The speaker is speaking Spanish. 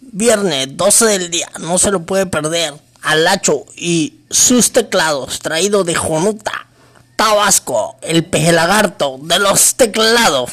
viernes 12 del día, no se lo puede perder. Alacho y sus teclados, traído de Jonuta, Tabasco, el peje lagarto de los teclados.